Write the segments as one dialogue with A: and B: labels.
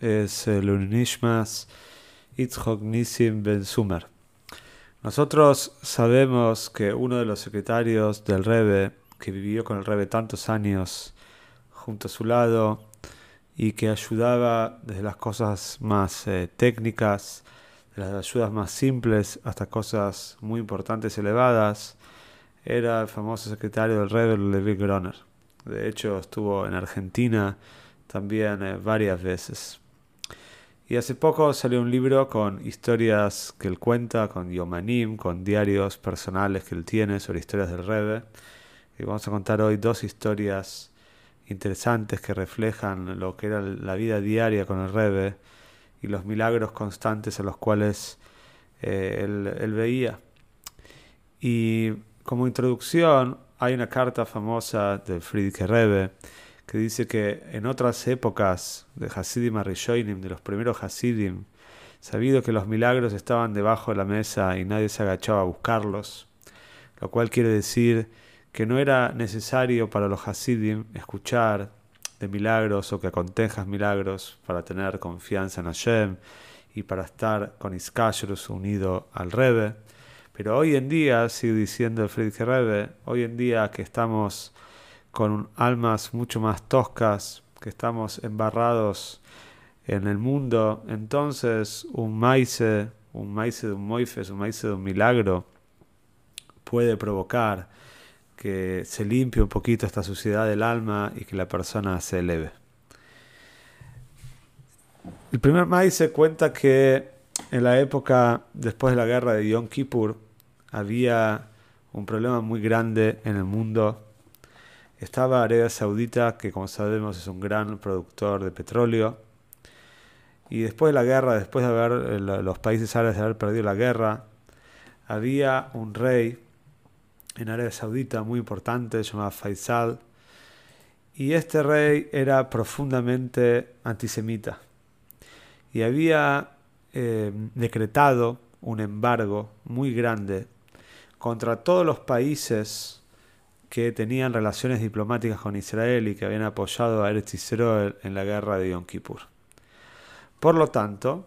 A: es el Itzhok Nisim Ben Sumer. Nosotros sabemos que uno de los secretarios del Rebe, que vivió con el Rebe tantos años junto a su lado y que ayudaba desde las cosas más eh, técnicas, de las ayudas más simples hasta cosas muy importantes elevadas, era el famoso secretario del Rebbe Levi Groner. De hecho, estuvo en Argentina también eh, varias veces. Y hace poco salió un libro con historias que él cuenta, con yomanim, con diarios personales que él tiene sobre historias del Rebbe. Y vamos a contar hoy dos historias interesantes que reflejan lo que era la vida diaria con el Rebbe y los milagros constantes a los cuales eh, él, veía. Y como introducción hay una carta famosa de Friedrich Rebbe que dice que en otras épocas de Hasidim Arishoinim, de los primeros Hasidim, sabido que los milagros estaban debajo de la mesa y nadie se agachaba a buscarlos, lo cual quiere decir que no era necesario para los Hasidim escuchar de milagros o que acontejas milagros para tener confianza en Hashem y para estar con Iskashrus unido al Rebe. Pero hoy en día, sigue diciendo el Friedrich Rebbe, hoy en día que estamos con almas mucho más toscas, que estamos embarrados en el mundo, entonces un maíz, un maíz de un moifes, un maíz de un milagro, puede provocar que se limpie un poquito esta suciedad del alma y que la persona se eleve. El primer maíz cuenta que en la época después de la guerra de Yom Kippur había un problema muy grande en el mundo estaba Arabia Saudita, que como sabemos es un gran productor de petróleo. Y después de la guerra, después de haber eh, los países árabes de haber perdido la guerra, había un rey en Arabia Saudita muy importante, llamado Faisal. Y este rey era profundamente antisemita. Y había eh, decretado un embargo muy grande contra todos los países que tenían relaciones diplomáticas con Israel y que habían apoyado a Eretz en la guerra de Yom Kippur. Por lo tanto,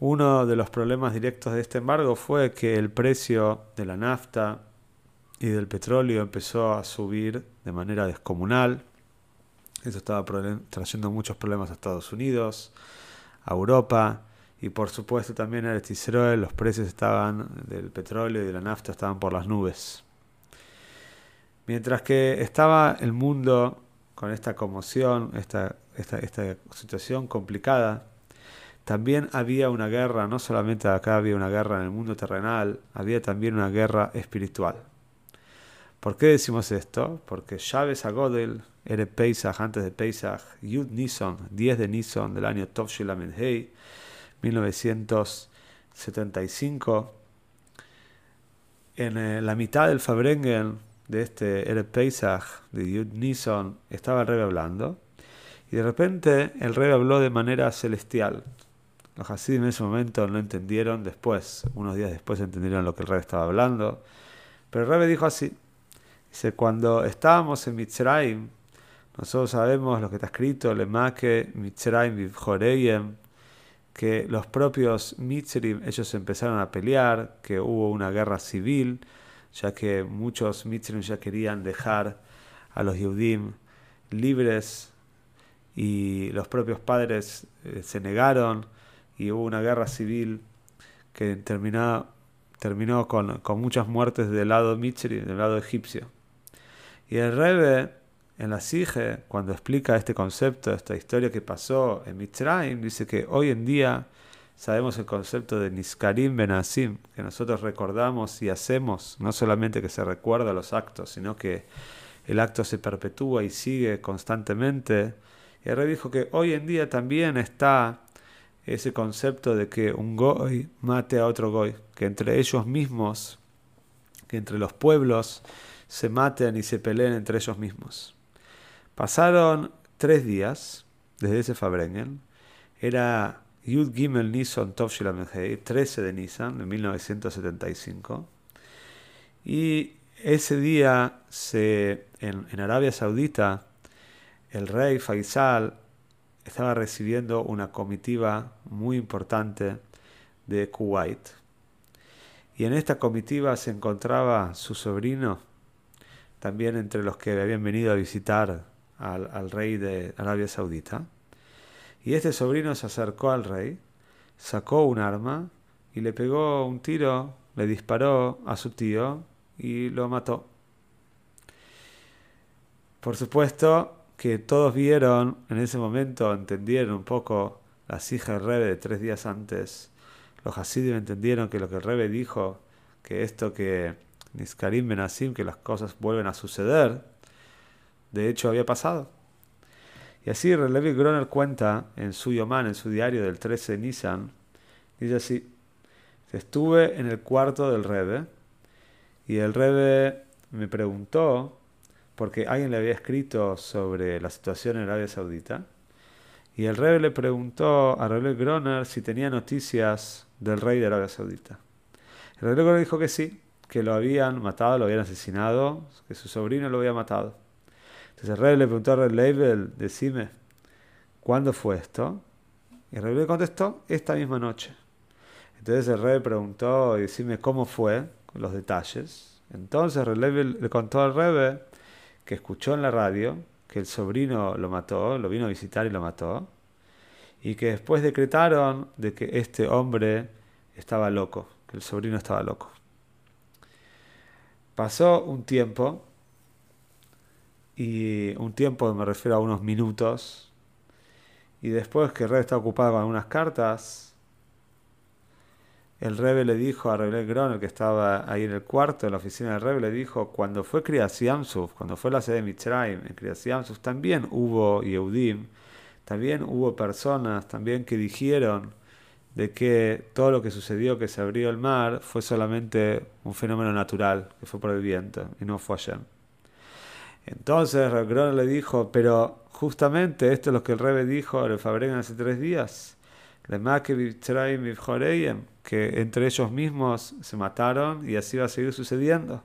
A: uno de los problemas directos de este embargo fue que el precio de la nafta y del petróleo empezó a subir de manera descomunal. Eso estaba trayendo muchos problemas a Estados Unidos, a Europa y por supuesto también a Eretz Israel. Los precios estaban del petróleo y de la nafta estaban por las nubes. Mientras que estaba el mundo con esta conmoción, esta, esta, situación complicada, también había una guerra, no solamente acá había una guerra en el mundo terrenal, había también una guerra espiritual. ¿Por qué decimos esto? Porque Chávez Agodel era Pesach, antes de Pesach, Yud Nison, 10 de Nison del año Tovshil Hei, 1975. En eh, la mitad del Fabrengen de este El Pesach de Yud Nison estaba el rey hablando y de repente el rey habló de manera celestial. Los Hasidim en ese momento no entendieron, después, unos días después entendieron lo que el rey estaba hablando, pero el rey dijo así, dice, cuando estábamos en Mitzrayim, nosotros sabemos lo que está escrito, Lemake, Mitzrayim, Vivjoreyem, que los propios Mitzrim, ellos empezaron a pelear, que hubo una guerra civil, ya que muchos mitzrim ya querían dejar a los Yehudim libres y los propios padres eh, se negaron y hubo una guerra civil que terminó, terminó con, muchas muertes del lado mitzri, del lado egipcio. Y el Rebbe en la Sige, cuando explica este concepto, esta historia que pasó en Mitzrayim, dice que hoy en día sabemos el concepto de Niskarim Benasim, que nosotros recordamos y hacemos, no solamente que se recuerda los actos, sino que el acto se perpetúa y sigue constantemente. Y el rey dijo que hoy en día también está ese concepto de que un goy mate a otro goy, que entre ellos mismos, que entre los pueblos se maten y se peleen entre ellos mismos. Pasaron tres días desde ese Fabrengen, era Yud Gimel Tov 13 de Nisan, de 1975, y ese día en Arabia Saudita el rey Faisal estaba recibiendo una comitiva muy importante de Kuwait. Y en esta comitiva se encontraba su sobrino, también entre los que habían venido a visitar al, rey de Arabia Saudita. Y este sobrino se acercó al rey, sacó un arma y le pegó un tiro, le disparó a su tío y lo mató. Por supuesto, que todos vieron en ese momento, entendieron un poco las hijas del Rebe de tres días antes. Los Hasidim entendieron que lo que el Rebe dijo, que esto que Niskarim Benasim, que las cosas vuelven a suceder, de hecho había pasado. Y así Levi Groner cuenta en su Yoman, en su diario del 13 de Nisan, dice así, estuve en el cuarto del Rebe y el Rebe me preguntó porque alguien le había escrito sobre la situación en Arabia Saudita. Y el rey le preguntó a Rey Groner si tenía noticias del rey de Arabia Saudita. El Groner dijo que sí, que lo habían matado, lo habían asesinado, que su sobrino lo había matado. Entonces el rey le preguntó a Rey Leibel, decime, ¿cuándo fue esto? Y el rey le contestó, esta misma noche. Entonces el rey preguntó, decime cómo fue, los detalles. Entonces el rey le contó al rey que escuchó en la radio que el sobrino lo mató, lo vino a visitar y lo mató, y que después decretaron de que este hombre estaba loco, que el sobrino estaba loco. Pasó un tiempo, y un tiempo me refiero a unos minutos, y después que rey estaba ocupado con algunas cartas, el Rebe le dijo a Rebel Gron, que estaba ahí en el cuarto, en la oficina del Rebe, le dijo, cuando fue Kriyas cuando fue la sede de Mitzrayim, en Kriyas también hubo Yehudim, también hubo personas también que dijeron de que todo lo que sucedió, que se abrió el mar, fue solamente un fenómeno natural, que fue por el viento, y no fue allá. Entonces Gron le dijo, pero justamente esto es lo que el Rebe dijo al Fabrén hace tres días que entre ellos mismos se mataron y así va a seguir sucediendo.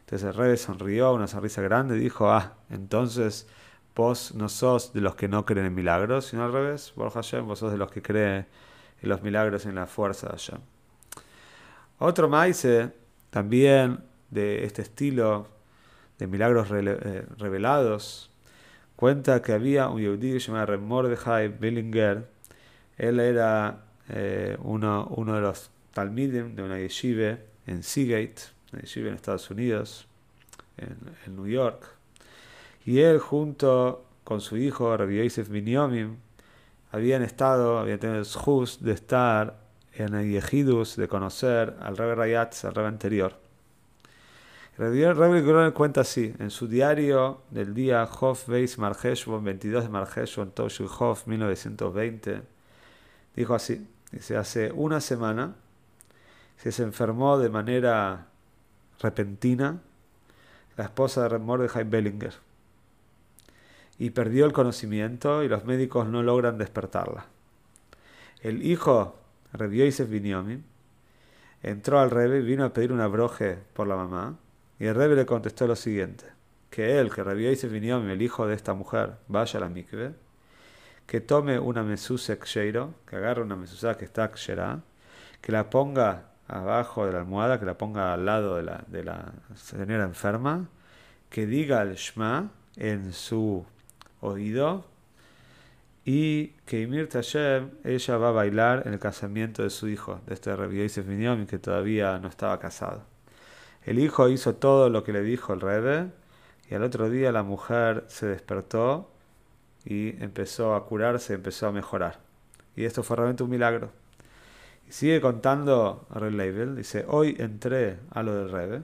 A: Entonces el rey sonrió, una sonrisa grande, y dijo, ah, entonces vos no sos de los que no creen en milagros, sino al revés, vos sos de los que creen en los milagros en la fuerza de Hashem. Otro maíz también de este estilo de milagros eh, revelados, cuenta que había un yudí llamado Mordechai Billinger, él era eh, uno, uno, de los talmidim de una yeshiva en Seagate, una yeshiva en Estados Unidos, en, New York. Y él junto con su hijo Rabbi Yosef Binyomim habían estado, habían tenido el juz de estar en el Yehidus, de conocer al Rebbe Rayatz, al Rebbe anterior. Rebbe Groner cuenta así, en su diario del día Hof Beis Marjeshbon, 22 de Marjeshbon, Toshu Hof, 1920, Dijo así, dice, hace una semana se enfermó de manera repentina la esposa de Mordechai Bellinger y perdió el conocimiento y los médicos no logran despertarla. El hijo, Reb Yosef Binyomin, entró al Rebe y vino a pedir una broje por la mamá y el Rebe le contestó lo siguiente, que él, que Reb Yosef Binyomin, el hijo de esta mujer, vaya a la mikve que tome una mesusa ksheiro, que agarre una mesusa que está ksherá, que la ponga abajo de la almohada, que la ponga al lado de la, de la señora enferma, que diga el Shma en su oído y que Imir Tashem, ella va a bailar en el casamiento de su hijo, de este Rabbi Yosef que todavía no estaba casado. El hijo hizo todo lo que le dijo el Rebe y al otro día la mujer se despertó y empezó a curarse, empezó a mejorar. Y esto fue realmente un milagro. Y sigue contando Red Label, dice, hoy entré a lo del Rebe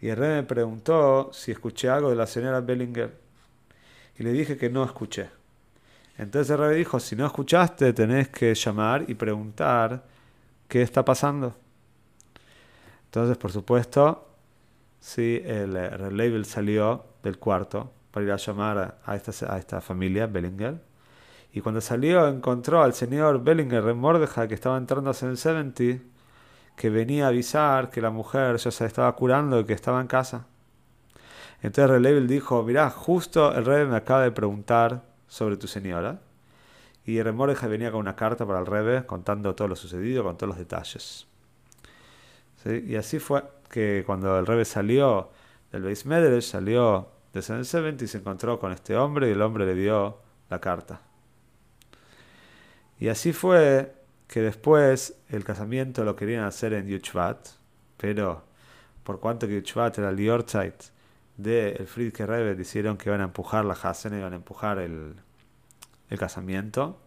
A: y el Rebe me preguntó si escuché algo de la señora Bellinger. y le dije que no escuché. Entonces el rebe dijo, si no escuchaste, tenés que llamar y preguntar qué está pasando. Entonces, por supuesto, sí, el, el label salió del cuarto para ir a llamar a esta, familia, Bellinger. Y cuando salió, encontró al señor Bellinger en Mordeja, que estaba entrando en el 70, que venía a avisar que la mujer ya se estaba curando y que estaba en casa. Entonces Label dijo, mirá, justo el rey me acaba de preguntar sobre tu señora. Y Remordeja venía con una carta para el rebe contando todo lo sucedido, con todos los detalles. Y así fue que cuando el rebe salió del Beis salió de San 70 y se encontró con este hombre y el hombre le dio la carta. Y así fue que después el casamiento lo querían hacer en Yuchvat, pero por cuanto que Yuchvat era el Yortzeit de el Friedke Rebbe, dijeron que iban a empujar la Hasen, iban a empujar el, el casamiento,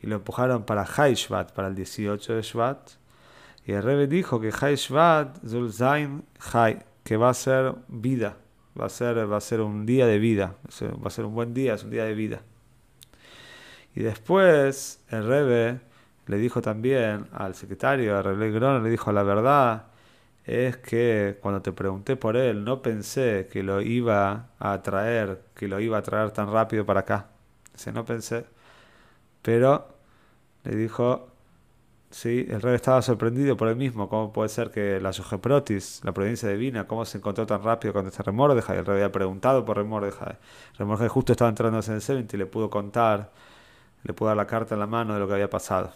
A: y lo empujaron para High Shvat, para el 18 de Shvat, y el Rebbe dijo que High Shvat, Zul Zain High, que va a ser vida, va a ser, va a ser un día de vida, va a ser un buen día, es un día de vida. Y después el Rebe le dijo también al secretario, a Rebbe Gron, le dijo la verdad es que cuando te pregunté por él no pensé que lo iba a traer, que lo iba a traer tan rápido para acá. Dice, no pensé. Pero le dijo, Sí, el rey estaba sorprendido por él mismo. ¿Cómo puede ser que la Yogeprotis, la provincia divina, cómo se encontró tan rápido con este Remordeja? Y el rey había preguntado por Remordeja. Remordeja justo estaba entrando en el 70 y le pudo contar, le pudo dar la carta en la mano de lo que había pasado.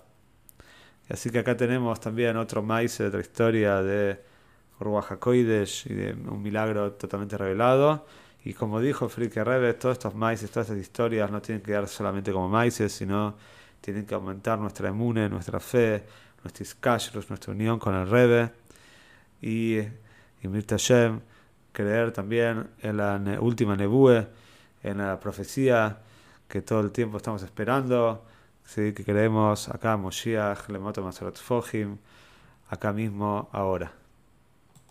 A: Así que acá tenemos también otro maíz, otra historia de Ruach y de un milagro totalmente revelado. Y como dijo Frike Rebe, todos estos maíces, todas estas historias no tienen que quedar solamente como maíces, sino tienen que aumentar nuestra emune, nuestra fe, nuestros kashros, nuestra unión con el Rebe y, y Shem, creer también en la última nebue, en la profecía que todo el tiempo estamos esperando, ¿sí? que creemos acá Moshiach, Lemoto Masarat Fohim, acá mismo, ahora.